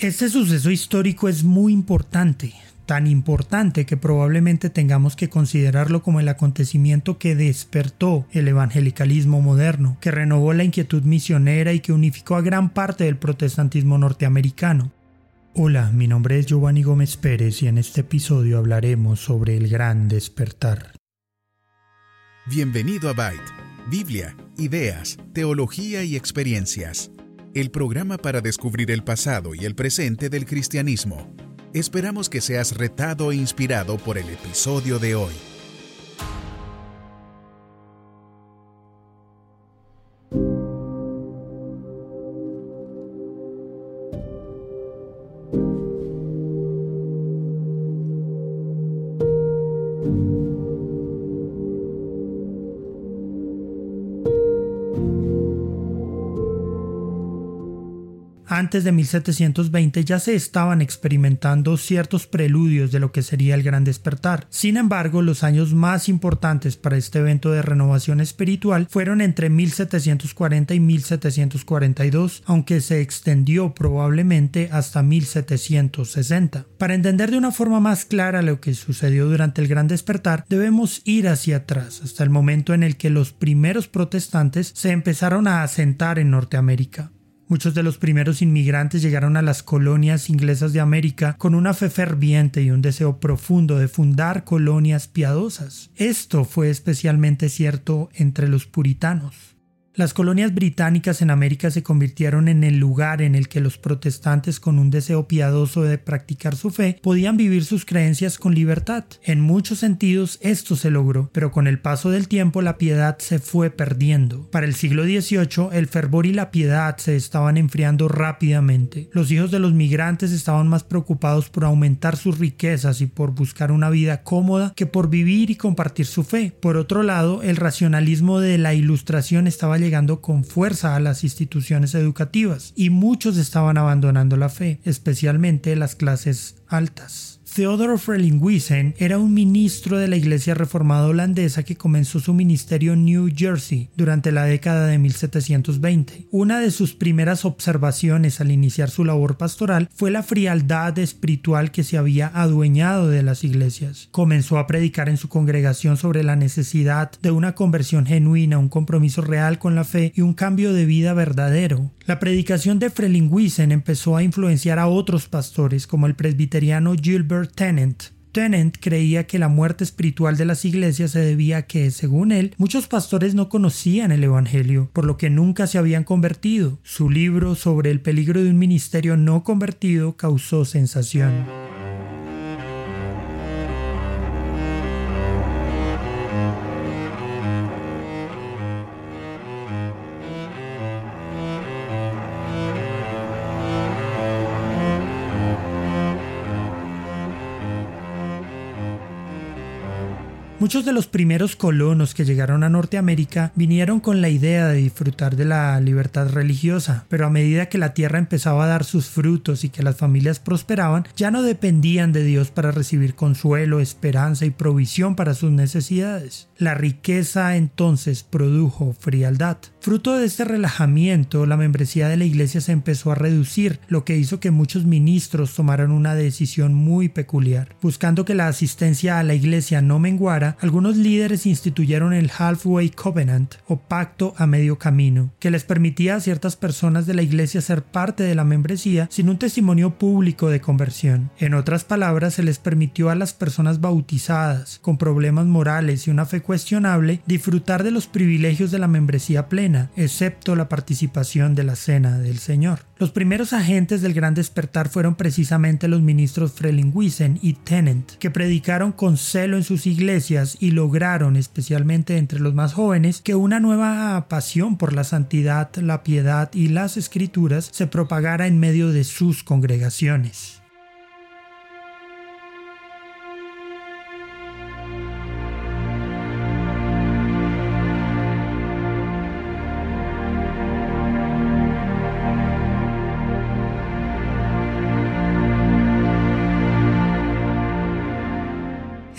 Este suceso histórico es muy importante, tan importante que probablemente tengamos que considerarlo como el acontecimiento que despertó el evangelicalismo moderno, que renovó la inquietud misionera y que unificó a gran parte del protestantismo norteamericano. Hola, mi nombre es Giovanni Gómez Pérez y en este episodio hablaremos sobre el gran despertar. Bienvenido a Byte, Biblia, ideas, teología y experiencias el programa para descubrir el pasado y el presente del cristianismo. Esperamos que seas retado e inspirado por el episodio de hoy. Antes de 1720 ya se estaban experimentando ciertos preludios de lo que sería el gran despertar. Sin embargo, los años más importantes para este evento de renovación espiritual fueron entre 1740 y 1742, aunque se extendió probablemente hasta 1760. Para entender de una forma más clara lo que sucedió durante el gran despertar, debemos ir hacia atrás, hasta el momento en el que los primeros protestantes se empezaron a asentar en Norteamérica. Muchos de los primeros inmigrantes llegaron a las colonias inglesas de América con una fe ferviente y un deseo profundo de fundar colonias piadosas. Esto fue especialmente cierto entre los puritanos. Las colonias británicas en América se convirtieron en el lugar en el que los protestantes con un deseo piadoso de practicar su fe podían vivir sus creencias con libertad. En muchos sentidos esto se logró, pero con el paso del tiempo la piedad se fue perdiendo. Para el siglo XVIII el fervor y la piedad se estaban enfriando rápidamente. Los hijos de los migrantes estaban más preocupados por aumentar sus riquezas y por buscar una vida cómoda que por vivir y compartir su fe. Por otro lado, el racionalismo de la ilustración estaba llegando con fuerza a las instituciones educativas y muchos estaban abandonando la fe, especialmente las clases altas. Theodor Frelinghuysen era un ministro de la Iglesia Reformada holandesa que comenzó su ministerio en New Jersey durante la década de 1720. Una de sus primeras observaciones al iniciar su labor pastoral fue la frialdad espiritual que se había adueñado de las iglesias. Comenzó a predicar en su congregación sobre la necesidad de una conversión genuina, un compromiso real con la fe y un cambio de vida verdadero. La predicación de Frelinghuysen empezó a influenciar a otros pastores como el presbiteriano Gilbert Tennant. Tennant creía que la muerte espiritual de las iglesias se debía a que, según él, muchos pastores no conocían el Evangelio, por lo que nunca se habían convertido. Su libro sobre el peligro de un ministerio no convertido causó sensación. Muchos de los primeros colonos que llegaron a Norteamérica vinieron con la idea de disfrutar de la libertad religiosa, pero a medida que la tierra empezaba a dar sus frutos y que las familias prosperaban, ya no dependían de Dios para recibir consuelo, esperanza y provisión para sus necesidades. La riqueza entonces produjo frialdad. Fruto de este relajamiento, la membresía de la iglesia se empezó a reducir, lo que hizo que muchos ministros tomaran una decisión muy peculiar. Buscando que la asistencia a la iglesia no menguara, algunos líderes instituyeron el Halfway Covenant o pacto a medio camino, que les permitía a ciertas personas de la iglesia ser parte de la membresía sin un testimonio público de conversión. En otras palabras, se les permitió a las personas bautizadas, con problemas morales y una fe cuestionable, disfrutar de los privilegios de la membresía plena, excepto la participación de la cena del Señor. Los primeros agentes del gran despertar fueron precisamente los ministros Frelinghuysen y Tennant, que predicaron con celo en sus iglesias y lograron, especialmente entre los más jóvenes, que una nueva pasión por la santidad, la piedad y las escrituras se propagara en medio de sus congregaciones.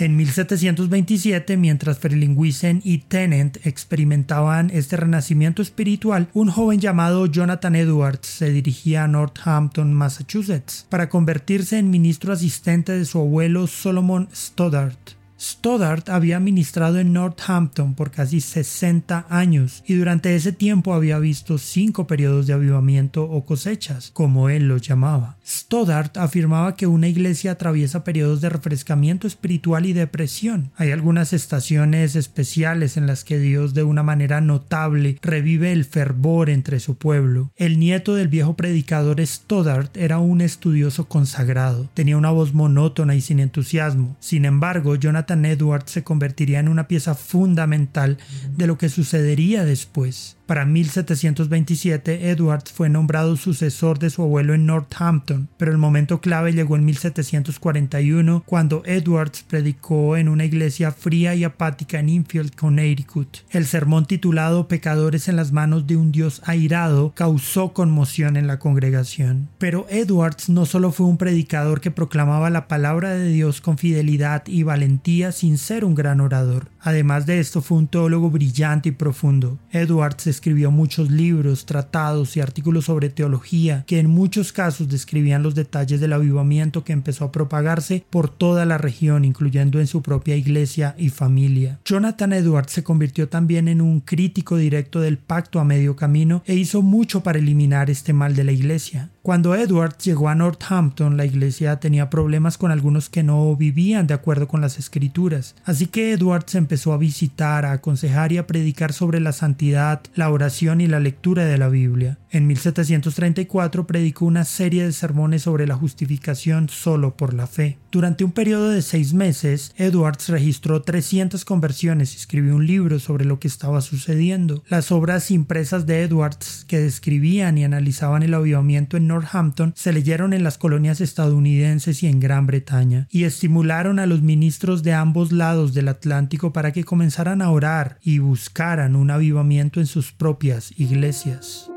En 1727, mientras Frelinghuysen y Tennant experimentaban este renacimiento espiritual, un joven llamado Jonathan Edwards se dirigía a Northampton, Massachusetts, para convertirse en ministro asistente de su abuelo Solomon Stoddart. Stoddart había ministrado en Northampton por casi 60 años y durante ese tiempo había visto cinco periodos de avivamiento o cosechas, como él los llamaba. Stoddart afirmaba que una iglesia atraviesa periodos de refrescamiento espiritual y depresión. Hay algunas estaciones especiales en las que Dios de una manera notable revive el fervor entre su pueblo. El nieto del viejo predicador Stoddart era un estudioso consagrado. Tenía una voz monótona y sin entusiasmo. Sin embargo, Jonathan Edwards se convertiría en una pieza fundamental de lo que sucedería después. Para 1727, Edwards fue nombrado sucesor de su abuelo en Northampton, pero el momento clave llegó en 1741 cuando Edwards predicó en una iglesia fría y apática en Infield, Connecticut. El sermón titulado Pecadores en las manos de un Dios airado causó conmoción en la congregación. Pero Edwards no solo fue un predicador que proclamaba la palabra de Dios con fidelidad y valentía sin ser un gran orador. Además de esto fue un teólogo brillante y profundo. Edwards escribió muchos libros, tratados y artículos sobre teología que en muchos casos describían los detalles del avivamiento que empezó a propagarse por toda la región, incluyendo en su propia iglesia y familia. Jonathan Edwards se convirtió también en un crítico directo del pacto a medio camino e hizo mucho para eliminar este mal de la iglesia. Cuando Edwards llegó a Northampton, la iglesia tenía problemas con algunos que no vivían de acuerdo con las escrituras, así que Edwards empezó a visitar, a aconsejar y a predicar sobre la santidad, la oración y la lectura de la Biblia. En 1734 predicó una serie de sermones sobre la justificación solo por la fe. Durante un periodo de seis meses, Edwards registró 300 conversiones y escribió un libro sobre lo que estaba sucediendo. Las obras impresas de Edwards que describían y analizaban el avivamiento en Northampton se leyeron en las colonias estadounidenses y en Gran Bretaña, y estimularon a los ministros de ambos lados del Atlántico para que comenzaran a orar y buscaran un avivamiento en sus propias iglesias.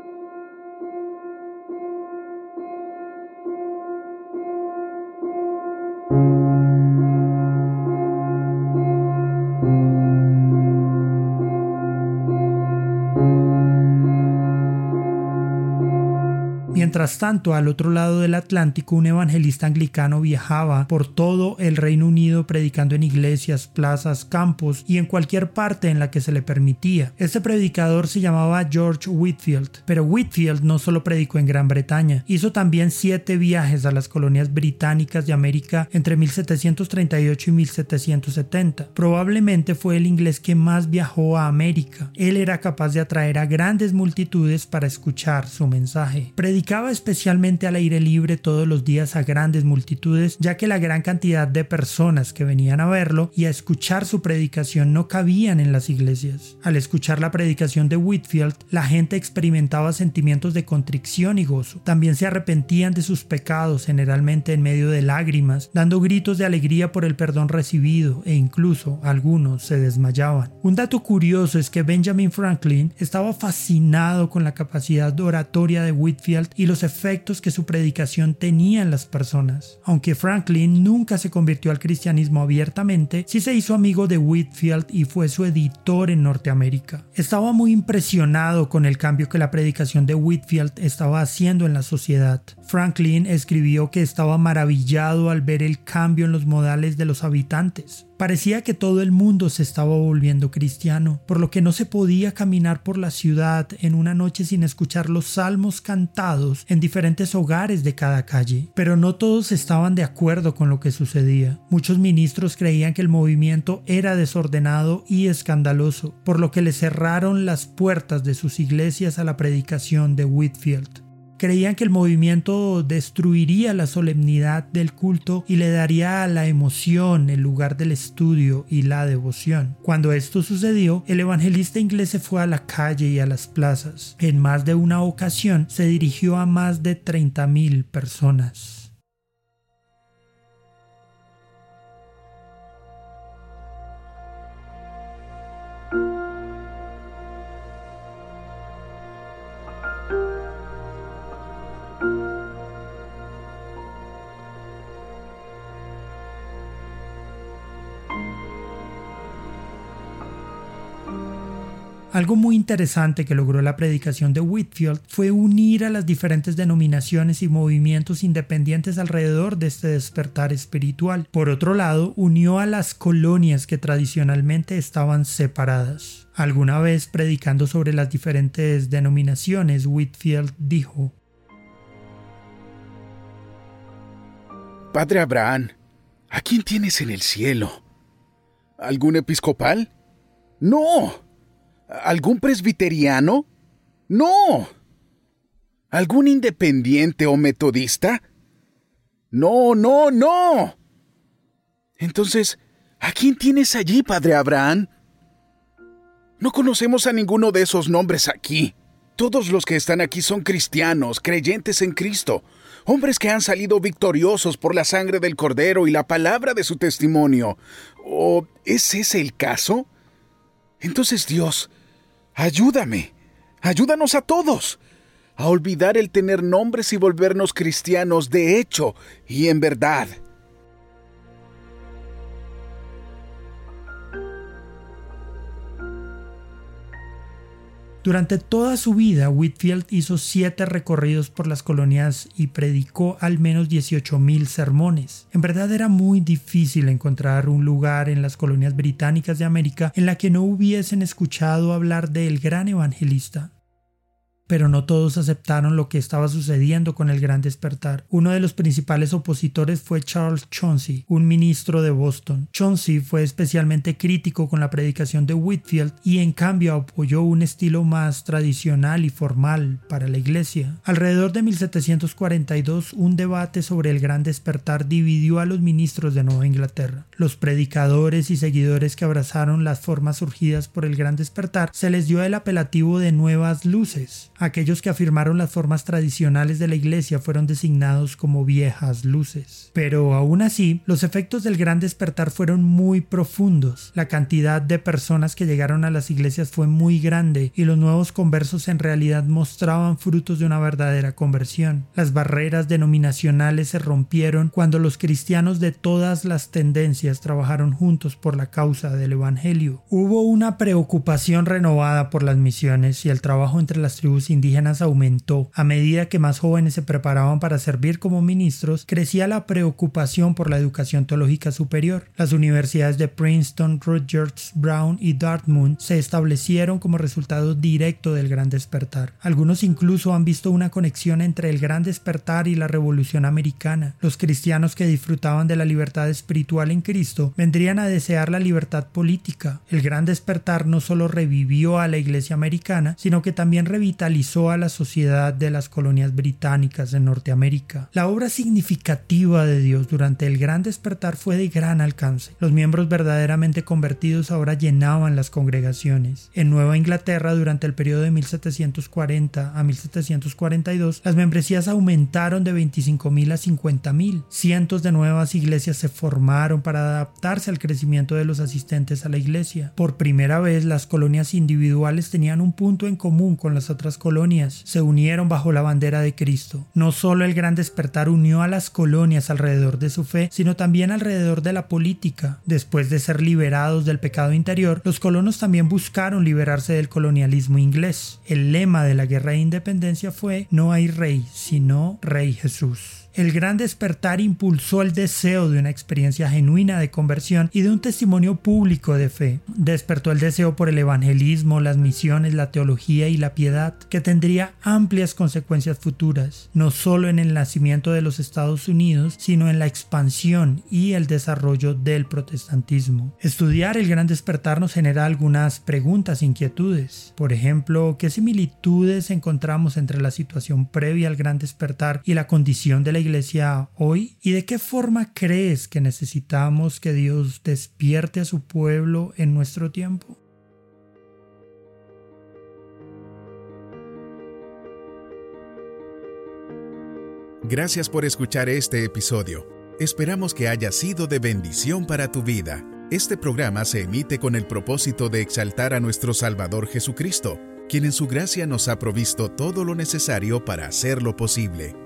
Mientras tanto, al otro lado del Atlántico, un evangelista anglicano viajaba por todo el Reino Unido predicando en iglesias, plazas, campos y en cualquier parte en la que se le permitía. Este predicador se llamaba George Whitfield, pero Whitfield no solo predicó en Gran Bretaña, hizo también siete viajes a las colonias británicas de América entre 1738 y 1770. Probablemente fue el inglés que más viajó a América. Él era capaz de atraer a grandes multitudes para escuchar su mensaje predicaba especialmente al aire libre todos los días a grandes multitudes, ya que la gran cantidad de personas que venían a verlo y a escuchar su predicación no cabían en las iglesias. Al escuchar la predicación de Whitfield, la gente experimentaba sentimientos de contrición y gozo. También se arrepentían de sus pecados, generalmente en medio de lágrimas, dando gritos de alegría por el perdón recibido e incluso algunos se desmayaban. Un dato curioso es que Benjamin Franklin estaba fascinado con la capacidad oratoria de Whitfield y los efectos que su predicación tenía en las personas. Aunque Franklin nunca se convirtió al cristianismo abiertamente, sí se hizo amigo de Whitfield y fue su editor en Norteamérica. Estaba muy impresionado con el cambio que la predicación de Whitfield estaba haciendo en la sociedad. Franklin escribió que estaba maravillado al ver el cambio en los modales de los habitantes. Parecía que todo el mundo se estaba volviendo cristiano, por lo que no se podía caminar por la ciudad en una noche sin escuchar los salmos cantados en diferentes hogares de cada calle. Pero no todos estaban de acuerdo con lo que sucedía. Muchos ministros creían que el movimiento era desordenado y escandaloso, por lo que le cerraron las puertas de sus iglesias a la predicación de Whitfield. Creían que el movimiento destruiría la solemnidad del culto y le daría a la emoción el lugar del estudio y la devoción. Cuando esto sucedió, el evangelista inglés se fue a la calle y a las plazas. En más de una ocasión se dirigió a más de 30.000 personas. Algo muy interesante que logró la predicación de Whitfield fue unir a las diferentes denominaciones y movimientos independientes alrededor de este despertar espiritual. Por otro lado, unió a las colonias que tradicionalmente estaban separadas. Alguna vez predicando sobre las diferentes denominaciones, Whitfield dijo, Padre Abraham, ¿a quién tienes en el cielo? ¿Algún episcopal? No. ¿Algún presbiteriano? No. ¿Algún independiente o metodista? No, no, no. Entonces, ¿a quién tienes allí, Padre Abraham? No conocemos a ninguno de esos nombres aquí. Todos los que están aquí son cristianos, creyentes en Cristo, hombres que han salido victoriosos por la sangre del Cordero y la palabra de su testimonio. ¿O es ese el caso? Entonces Dios, ayúdame, ayúdanos a todos a olvidar el tener nombres y volvernos cristianos de hecho y en verdad. Durante toda su vida, Whitfield hizo siete recorridos por las colonias y predicó al menos 18.000 sermones. En verdad era muy difícil encontrar un lugar en las colonias británicas de América en la que no hubiesen escuchado hablar del gran evangelista pero no todos aceptaron lo que estaba sucediendo con el Gran Despertar. Uno de los principales opositores fue Charles Chauncey, un ministro de Boston. Chauncey fue especialmente crítico con la predicación de Whitfield y en cambio apoyó un estilo más tradicional y formal para la iglesia. Alrededor de 1742, un debate sobre el Gran Despertar dividió a los ministros de Nueva Inglaterra. Los predicadores y seguidores que abrazaron las formas surgidas por el Gran Despertar se les dio el apelativo de nuevas luces. Aquellos que afirmaron las formas tradicionales de la iglesia fueron designados como viejas luces. Pero aún así, los efectos del gran despertar fueron muy profundos. La cantidad de personas que llegaron a las iglesias fue muy grande y los nuevos conversos en realidad mostraban frutos de una verdadera conversión. Las barreras denominacionales se rompieron cuando los cristianos de todas las tendencias trabajaron juntos por la causa del Evangelio. Hubo una preocupación renovada por las misiones y el trabajo entre las tribus indígenas aumentó. A medida que más jóvenes se preparaban para servir como ministros, crecía la preocupación por la educación teológica superior. Las universidades de Princeton, Rutgers, Brown y Dartmouth se establecieron como resultado directo del Gran Despertar. Algunos incluso han visto una conexión entre el Gran Despertar y la Revolución Americana. Los cristianos que disfrutaban de la libertad espiritual en Cristo vendrían a desear la libertad política. El Gran Despertar no solo revivió a la Iglesia americana, sino que también revitalizó a la sociedad de las colonias británicas en Norteamérica. La obra significativa de Dios durante el gran despertar fue de gran alcance. Los miembros verdaderamente convertidos ahora llenaban las congregaciones. En Nueva Inglaterra, durante el periodo de 1740 a 1742, las membresías aumentaron de 25.000 a 50.000. Cientos de nuevas iglesias se formaron para adaptarse al crecimiento de los asistentes a la iglesia. Por primera vez, las colonias individuales tenían un punto en común con las otras colonias se unieron bajo la bandera de Cristo. No solo el gran despertar unió a las colonias alrededor de su fe, sino también alrededor de la política. Después de ser liberados del pecado interior, los colonos también buscaron liberarse del colonialismo inglés. El lema de la guerra de independencia fue No hay rey, sino Rey Jesús. El gran despertar impulsó el deseo de una experiencia genuina de conversión y de un testimonio público de fe. Despertó el deseo por el evangelismo, las misiones, la teología y la piedad, que tendría amplias consecuencias futuras, no solo en el nacimiento de los Estados Unidos, sino en la expansión y el desarrollo del protestantismo. Estudiar el gran despertar nos genera algunas preguntas e inquietudes. Por ejemplo, ¿qué similitudes encontramos entre la situación previa al gran despertar y la condición de la iglesia hoy? ¿Y de qué forma crees que necesitamos que Dios despierte a su pueblo en nuestro tiempo? Gracias por escuchar este episodio. Esperamos que haya sido de bendición para tu vida. Este programa se emite con el propósito de exaltar a nuestro Salvador Jesucristo, quien en su gracia nos ha provisto todo lo necesario para hacerlo posible.